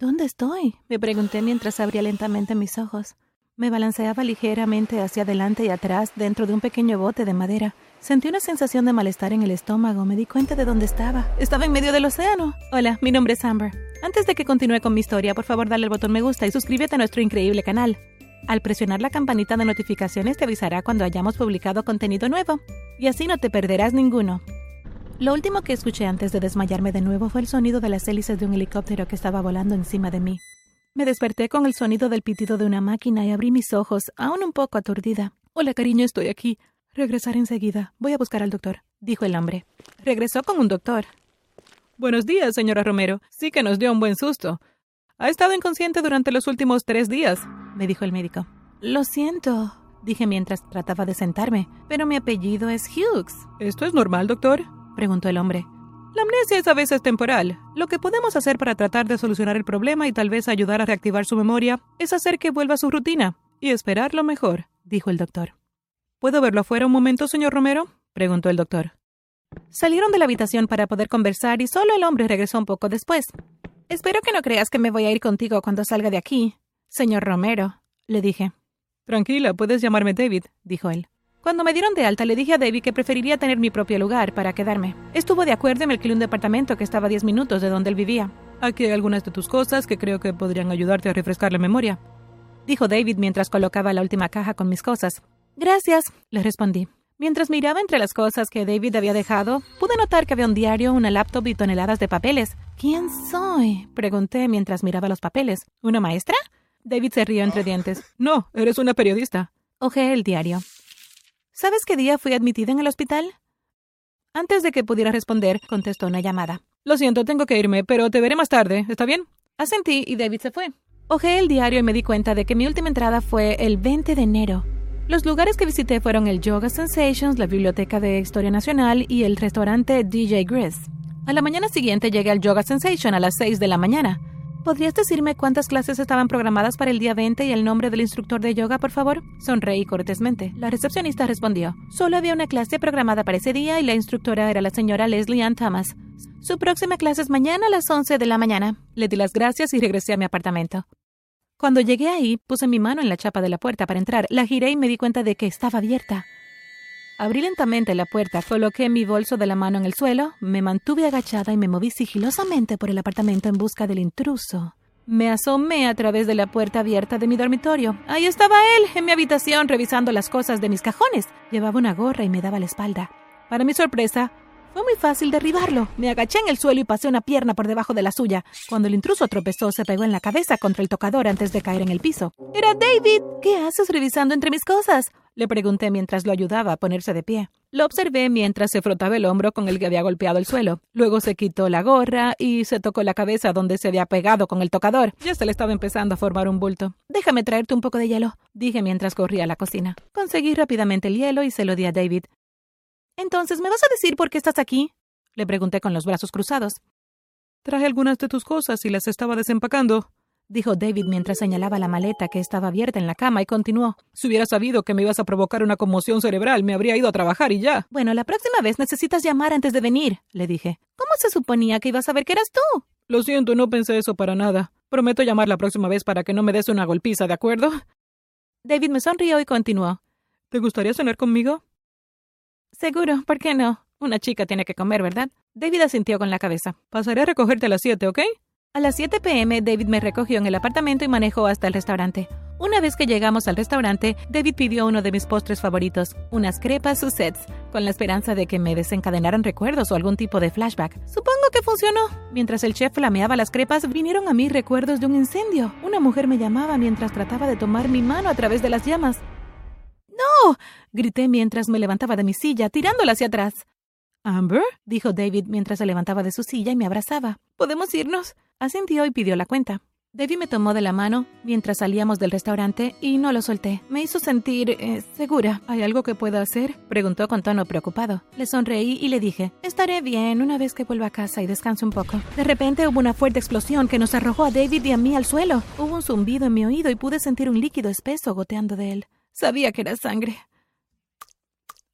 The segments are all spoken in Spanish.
¿Dónde estoy? me pregunté mientras abría lentamente mis ojos. Me balanceaba ligeramente hacia adelante y atrás dentro de un pequeño bote de madera. Sentí una sensación de malestar en el estómago. Me di cuenta de dónde estaba. Estaba en medio del océano. Hola, mi nombre es Amber. Antes de que continúe con mi historia, por favor dale el botón me gusta y suscríbete a nuestro increíble canal. Al presionar la campanita de notificaciones te avisará cuando hayamos publicado contenido nuevo. Y así no te perderás ninguno. Lo último que escuché antes de desmayarme de nuevo fue el sonido de las hélices de un helicóptero que estaba volando encima de mí. Me desperté con el sonido del pitido de una máquina y abrí mis ojos, aún un poco aturdida. Hola, cariño, estoy aquí. Regresaré enseguida. Voy a buscar al doctor, dijo el hombre. Regresó con un doctor. Buenos días, señora Romero. Sí que nos dio un buen susto. Ha estado inconsciente durante los últimos tres días, me dijo el médico. Lo siento, dije mientras trataba de sentarme, pero mi apellido es Hughes. ¿Esto es normal, doctor? Preguntó el hombre. La amnesia es a veces temporal. Lo que podemos hacer para tratar de solucionar el problema y tal vez ayudar a reactivar su memoria es hacer que vuelva a su rutina y esperar lo mejor, dijo el doctor. ¿Puedo verlo afuera un momento, señor Romero? preguntó el doctor. Salieron de la habitación para poder conversar y solo el hombre regresó un poco después. Espero que no creas que me voy a ir contigo cuando salga de aquí, señor Romero, le dije. Tranquila, puedes llamarme David, dijo él. Cuando me dieron de alta, le dije a David que preferiría tener mi propio lugar para quedarme. Estuvo de acuerdo y me alquilé un departamento que estaba a 10 minutos de donde él vivía. Aquí hay algunas de tus cosas que creo que podrían ayudarte a refrescar la memoria, dijo David mientras colocaba la última caja con mis cosas. Gracias, le respondí. Mientras miraba entre las cosas que David había dejado, pude notar que había un diario, una laptop y toneladas de papeles. ¿Quién soy? pregunté mientras miraba los papeles. ¿Una maestra? David se rió entre dientes. No, eres una periodista. Ojé el diario. ¿Sabes qué día fui admitida en el hospital? Antes de que pudiera responder, contestó una llamada. Lo siento, tengo que irme, pero te veré más tarde. ¿Está bien? Asentí y David se fue. Ojé el diario y me di cuenta de que mi última entrada fue el 20 de enero. Los lugares que visité fueron el Yoga Sensations, la Biblioteca de Historia Nacional y el restaurante DJ Gris. A la mañana siguiente llegué al Yoga Sensation a las 6 de la mañana. ¿Podrías decirme cuántas clases estaban programadas para el día 20 y el nombre del instructor de yoga, por favor? Sonreí cortésmente. La recepcionista respondió. Solo había una clase programada para ese día y la instructora era la señora Leslie Ann Thomas. Su próxima clase es mañana a las 11 de la mañana. Le di las gracias y regresé a mi apartamento. Cuando llegué ahí, puse mi mano en la chapa de la puerta para entrar, la giré y me di cuenta de que estaba abierta. Abrí lentamente la puerta, coloqué mi bolso de la mano en el suelo, me mantuve agachada y me moví sigilosamente por el apartamento en busca del intruso. Me asomé a través de la puerta abierta de mi dormitorio. Ahí estaba él, en mi habitación, revisando las cosas de mis cajones. Llevaba una gorra y me daba la espalda. Para mi sorpresa, fue muy fácil derribarlo. Me agaché en el suelo y pasé una pierna por debajo de la suya. Cuando el intruso tropezó, se pegó en la cabeza contra el tocador antes de caer en el piso. Era David. ¿Qué haces revisando entre mis cosas? Le pregunté mientras lo ayudaba a ponerse de pie. Lo observé mientras se frotaba el hombro con el que había golpeado el suelo. Luego se quitó la gorra y se tocó la cabeza donde se había pegado con el tocador. Ya se le estaba empezando a formar un bulto. Déjame traerte un poco de hielo, dije mientras corría a la cocina. Conseguí rápidamente el hielo y se lo di a David. Entonces, ¿me vas a decir por qué estás aquí? Le pregunté con los brazos cruzados. Traje algunas de tus cosas y las estaba desempacando dijo David mientras señalaba la maleta que estaba abierta en la cama y continuó. Si hubiera sabido que me ibas a provocar una conmoción cerebral, me habría ido a trabajar y ya. Bueno, la próxima vez necesitas llamar antes de venir, le dije. ¿Cómo se suponía que ibas a ver que eras tú? Lo siento, no pensé eso para nada. Prometo llamar la próxima vez para que no me des una golpiza, ¿de acuerdo? David me sonrió y continuó. ¿Te gustaría cenar conmigo? Seguro, ¿por qué no? Una chica tiene que comer, ¿verdad? David asintió con la cabeza. Pasaré a recogerte a las siete, ¿ok? A las 7 pm, David me recogió en el apartamento y manejó hasta el restaurante. Una vez que llegamos al restaurante, David pidió uno de mis postres favoritos, unas crepas Sussex, con la esperanza de que me desencadenaran recuerdos o algún tipo de flashback. Supongo que funcionó. Mientras el chef flameaba las crepas, vinieron a mí recuerdos de un incendio. Una mujer me llamaba mientras trataba de tomar mi mano a través de las llamas. ¡No! grité mientras me levantaba de mi silla, tirándola hacia atrás. ¿Amber? dijo David mientras se levantaba de su silla y me abrazaba. ¿Podemos irnos? Asintió y pidió la cuenta. David me tomó de la mano mientras salíamos del restaurante y no lo solté. Me hizo sentir eh, segura. ¿Hay algo que pueda hacer? Preguntó con tono preocupado. Le sonreí y le dije, estaré bien una vez que vuelva a casa y descanse un poco. De repente hubo una fuerte explosión que nos arrojó a David y a mí al suelo. Hubo un zumbido en mi oído y pude sentir un líquido espeso goteando de él. Sabía que era sangre.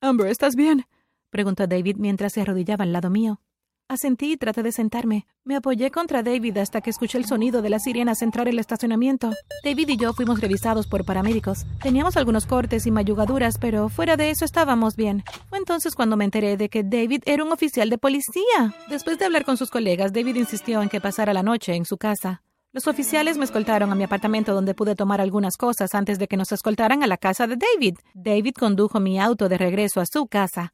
Amber, ¿estás bien? Preguntó David mientras se arrodillaba al lado mío. Asentí y traté de sentarme. Me apoyé contra David hasta que escuché el sonido de las sirenas entrar en el estacionamiento. David y yo fuimos revisados por paramédicos. Teníamos algunos cortes y mayugaduras, pero fuera de eso estábamos bien. Fue entonces cuando me enteré de que David era un oficial de policía. Después de hablar con sus colegas, David insistió en que pasara la noche en su casa. Los oficiales me escoltaron a mi apartamento donde pude tomar algunas cosas antes de que nos escoltaran a la casa de David. David condujo mi auto de regreso a su casa.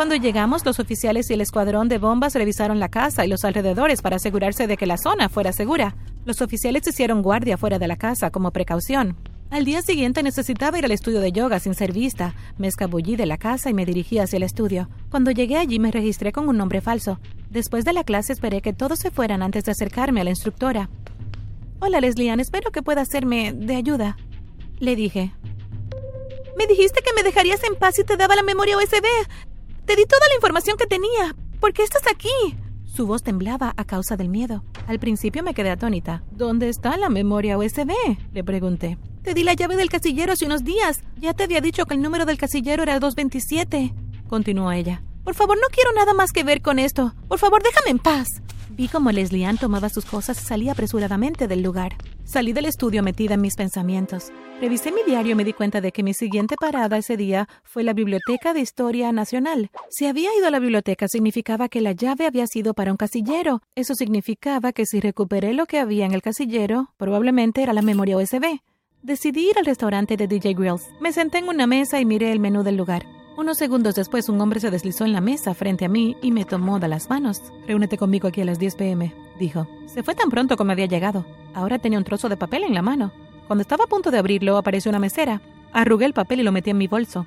Cuando llegamos, los oficiales y el escuadrón de bombas revisaron la casa y los alrededores para asegurarse de que la zona fuera segura. Los oficiales hicieron guardia fuera de la casa como precaución. Al día siguiente necesitaba ir al estudio de yoga sin ser vista. Me escabullí de la casa y me dirigí hacia el estudio. Cuando llegué allí me registré con un nombre falso. Después de la clase esperé que todos se fueran antes de acercarme a la instructora. Hola, Leslie espero que pueda hacerme de ayuda. Le dije. Me dijiste que me dejarías en paz y te daba la memoria USB. Te di toda la información que tenía. ¿Por qué estás aquí? Su voz temblaba a causa del miedo. Al principio me quedé atónita. ¿Dónde está la memoria USB? Le pregunté. Te di la llave del casillero hace unos días. Ya te había dicho que el número del casillero era el 227. Continuó ella. Por favor, no quiero nada más que ver con esto. Por favor, déjame en paz. Vi como Leslie Ann tomaba sus cosas y salía apresuradamente del lugar. Salí del estudio metida en mis pensamientos. Revisé mi diario y me di cuenta de que mi siguiente parada ese día fue la Biblioteca de Historia Nacional. Si había ido a la biblioteca significaba que la llave había sido para un casillero. Eso significaba que si recuperé lo que había en el casillero, probablemente era la memoria USB. Decidí ir al restaurante de DJ Grills. Me senté en una mesa y miré el menú del lugar. Unos segundos después, un hombre se deslizó en la mesa frente a mí y me tomó de las manos. Reúnete conmigo aquí a las 10 pm, dijo. Se fue tan pronto como había llegado. Ahora tenía un trozo de papel en la mano. Cuando estaba a punto de abrirlo, apareció una mesera. Arrugué el papel y lo metí en mi bolso.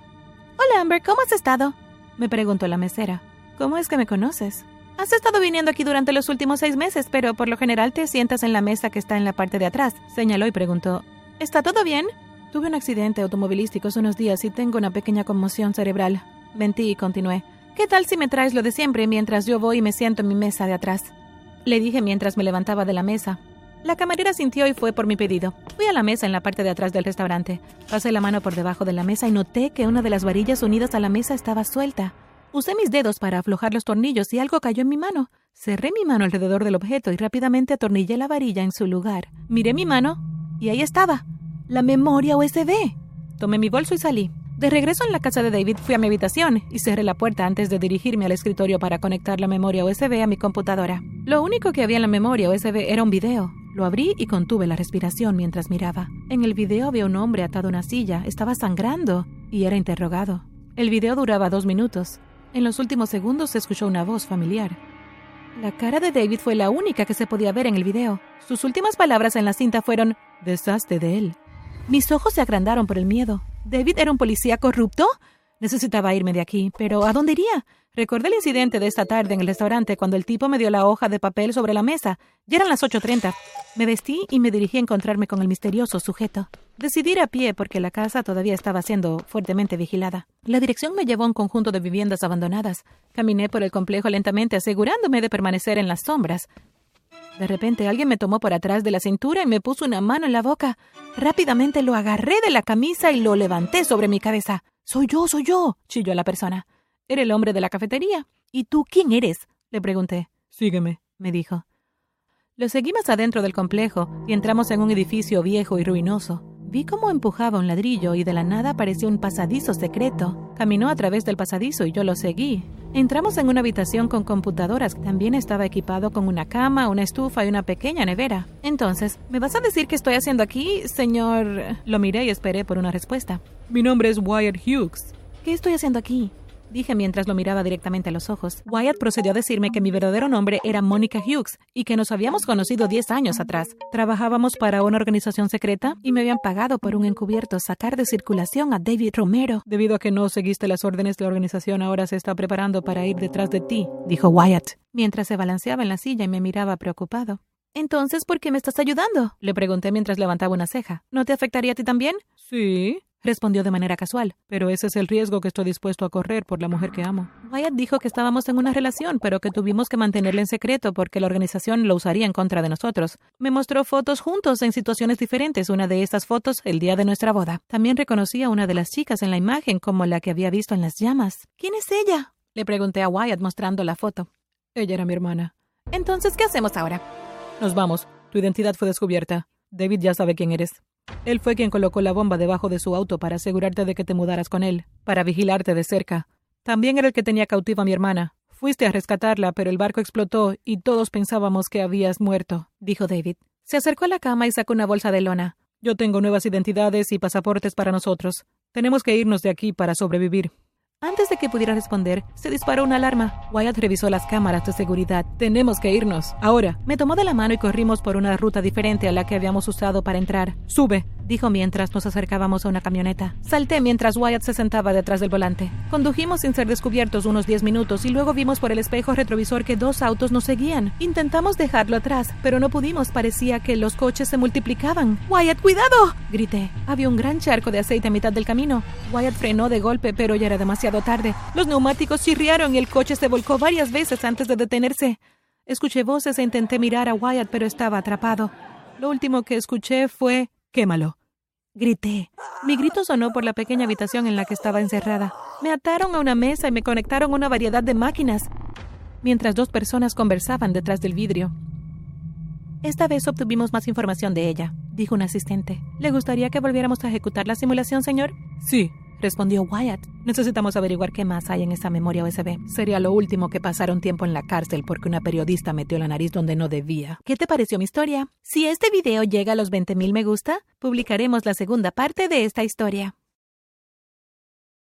Hola, Amber, ¿cómo has estado? me preguntó la mesera. ¿Cómo es que me conoces? Has estado viniendo aquí durante los últimos seis meses, pero por lo general te sientas en la mesa que está en la parte de atrás. Señaló y preguntó. ¿Está todo bien? Tuve un accidente automovilístico hace unos días y tengo una pequeña conmoción cerebral. Mentí y continué. ¿Qué tal si me traes lo de siempre mientras yo voy y me siento en mi mesa de atrás? Le dije mientras me levantaba de la mesa. La camarera sintió y fue por mi pedido. Fui a la mesa en la parte de atrás del restaurante. Pasé la mano por debajo de la mesa y noté que una de las varillas unidas a la mesa estaba suelta. Usé mis dedos para aflojar los tornillos y algo cayó en mi mano. Cerré mi mano alrededor del objeto y rápidamente atornillé la varilla en su lugar. Miré mi mano y ahí estaba la memoria USB. Tomé mi bolso y salí. De regreso en la casa de David fui a mi habitación y cerré la puerta antes de dirigirme al escritorio para conectar la memoria USB a mi computadora. Lo único que había en la memoria USB era un video. Lo abrí y contuve la respiración mientras miraba. En el video había un hombre atado a una silla, estaba sangrando y era interrogado. El video duraba dos minutos. En los últimos segundos se escuchó una voz familiar. La cara de David fue la única que se podía ver en el video. Sus últimas palabras en la cinta fueron, deshazte de él. Mis ojos se agrandaron por el miedo. ¿David era un policía corrupto? Necesitaba irme de aquí, pero ¿a dónde iría? Recordé el incidente de esta tarde en el restaurante cuando el tipo me dio la hoja de papel sobre la mesa. Ya eran las 8.30. Me vestí y me dirigí a encontrarme con el misterioso sujeto. Decidí ir a pie porque la casa todavía estaba siendo fuertemente vigilada. La dirección me llevó a un conjunto de viviendas abandonadas. Caminé por el complejo lentamente asegurándome de permanecer en las sombras. De repente alguien me tomó por atrás de la cintura y me puso una mano en la boca. Rápidamente lo agarré de la camisa y lo levanté sobre mi cabeza. Soy yo, soy yo, chilló la persona. Era el hombre de la cafetería. ¿Y tú quién eres? le pregunté. Sígueme, me dijo. Lo seguimos adentro del complejo y entramos en un edificio viejo y ruinoso. Vi cómo empujaba un ladrillo y de la nada apareció un pasadizo secreto. Caminó a través del pasadizo y yo lo seguí. Entramos en una habitación con computadoras. También estaba equipado con una cama, una estufa y una pequeña nevera. Entonces, ¿me vas a decir qué estoy haciendo aquí, señor? Lo miré y esperé por una respuesta. Mi nombre es Wyatt Hughes. ¿Qué estoy haciendo aquí? Dije mientras lo miraba directamente a los ojos. Wyatt procedió a decirme que mi verdadero nombre era Monica Hughes y que nos habíamos conocido 10 años atrás. Trabajábamos para una organización secreta y me habían pagado por un encubierto sacar de circulación a David Romero. Debido a que no seguiste las órdenes, la organización ahora se está preparando para ir detrás de ti, dijo Wyatt, mientras se balanceaba en la silla y me miraba preocupado. Entonces, ¿por qué me estás ayudando? Le pregunté mientras levantaba una ceja. ¿No te afectaría a ti también? Sí, respondió de manera casual. Pero ese es el riesgo que estoy dispuesto a correr por la mujer que amo. Wyatt dijo que estábamos en una relación, pero que tuvimos que mantenerla en secreto porque la organización lo usaría en contra de nosotros. Me mostró fotos juntos en situaciones diferentes, una de estas fotos el día de nuestra boda. También reconocí a una de las chicas en la imagen como la que había visto en las llamas. ¿Quién es ella? Le pregunté a Wyatt mostrando la foto. Ella era mi hermana. Entonces, ¿qué hacemos ahora? Nos vamos. Tu identidad fue descubierta. David ya sabe quién eres. Él fue quien colocó la bomba debajo de su auto para asegurarte de que te mudaras con él, para vigilarte de cerca. También era el que tenía cautiva a mi hermana. Fuiste a rescatarla, pero el barco explotó y todos pensábamos que habías muerto, dijo David. Se acercó a la cama y sacó una bolsa de lona. Yo tengo nuevas identidades y pasaportes para nosotros. Tenemos que irnos de aquí para sobrevivir. Antes de que pudiera responder, se disparó una alarma. Wyatt revisó las cámaras de seguridad. Tenemos que irnos. Ahora. Me tomó de la mano y corrimos por una ruta diferente a la que habíamos usado para entrar. Sube, dijo mientras nos acercábamos a una camioneta. Salté mientras Wyatt se sentaba detrás del volante. Condujimos sin ser descubiertos unos 10 minutos y luego vimos por el espejo retrovisor que dos autos nos seguían. Intentamos dejarlo atrás, pero no pudimos. Parecía que los coches se multiplicaban. ¡Wyatt, cuidado! grité. Había un gran charco de aceite a mitad del camino. Wyatt frenó de golpe, pero ya era demasiado tarde. Los neumáticos chirriaron y el coche se volcó varias veces antes de detenerse. Escuché voces e intenté mirar a Wyatt, pero estaba atrapado. Lo último que escuché fue Quémalo. Grité. Mi grito sonó por la pequeña habitación en la que estaba encerrada. Me ataron a una mesa y me conectaron a una variedad de máquinas, mientras dos personas conversaban detrás del vidrio. Esta vez obtuvimos más información de ella, dijo un asistente. ¿Le gustaría que volviéramos a ejecutar la simulación, señor? Sí, respondió Wyatt. Necesitamos averiguar qué más hay en esa memoria USB. Sería lo último que pasar un tiempo en la cárcel porque una periodista metió la nariz donde no debía. ¿Qué te pareció mi historia? Si este video llega a los 20.000 me gusta, publicaremos la segunda parte de esta historia.